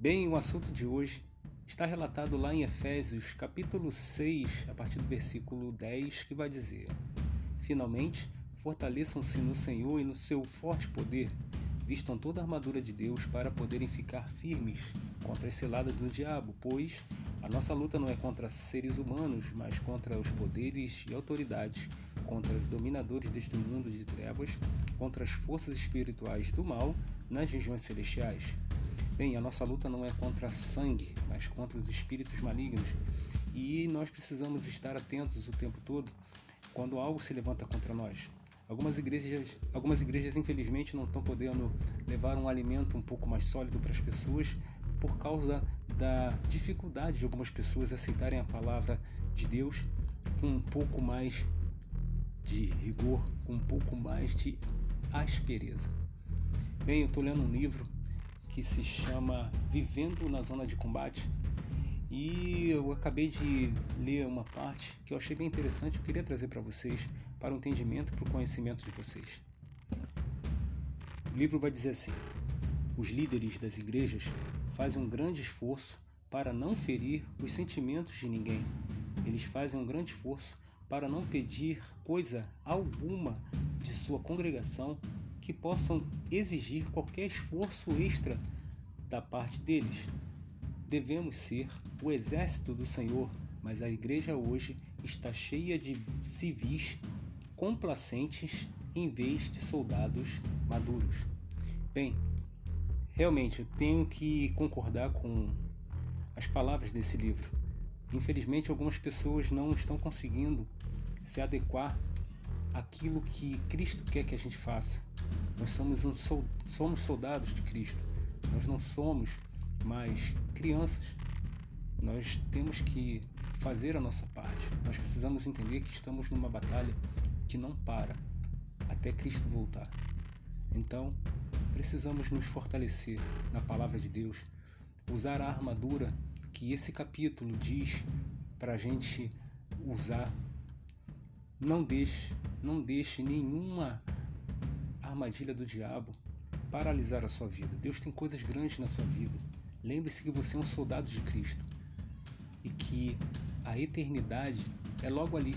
Bem, o assunto de hoje está relatado lá em Efésios, capítulo 6, a partir do versículo 10, que vai dizer: Finalmente, fortaleçam-se no Senhor e no seu forte poder, vistam toda a armadura de Deus para poderem ficar firmes contra as ciladas do diabo, pois a nossa luta não é contra seres humanos, mas contra os poderes e autoridades, contra os dominadores deste mundo de trevas, contra as forças espirituais do mal nas regiões celestiais. Bem, a nossa luta não é contra sangue, mas contra os espíritos malignos. E nós precisamos estar atentos o tempo todo quando algo se levanta contra nós. Algumas igrejas, algumas igrejas infelizmente não estão podendo levar um alimento um pouco mais sólido para as pessoas por causa da dificuldade de algumas pessoas aceitarem a palavra de Deus com um pouco mais de rigor, com um pouco mais de aspereza. Bem, eu estou lendo um livro que se chama Vivendo na Zona de Combate. E eu acabei de ler uma parte que eu achei bem interessante, eu queria trazer para vocês, para o entendimento e para o conhecimento de vocês. O livro vai dizer assim: Os líderes das igrejas fazem um grande esforço para não ferir os sentimentos de ninguém. Eles fazem um grande esforço para não pedir coisa alguma de sua congregação que possam exigir qualquer esforço extra da parte deles. Devemos ser o exército do Senhor, mas a igreja hoje está cheia de civis complacentes em vez de soldados maduros. Bem, realmente eu tenho que concordar com as palavras desse livro. Infelizmente, algumas pessoas não estão conseguindo se adequar àquilo que Cristo quer que a gente faça. Nós somos, um, somos soldados de Cristo. Nós não somos mais crianças. Nós temos que fazer a nossa parte. Nós precisamos entender que estamos numa batalha que não para até Cristo voltar. Então, precisamos nos fortalecer na palavra de Deus, usar a armadura que esse capítulo diz para a gente usar. Não deixe, não deixe nenhuma armadilha do diabo paralisar a sua vida. Deus tem coisas grandes na sua vida. Lembre-se que você é um soldado de Cristo e que a eternidade é logo ali.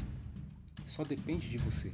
Só depende de você.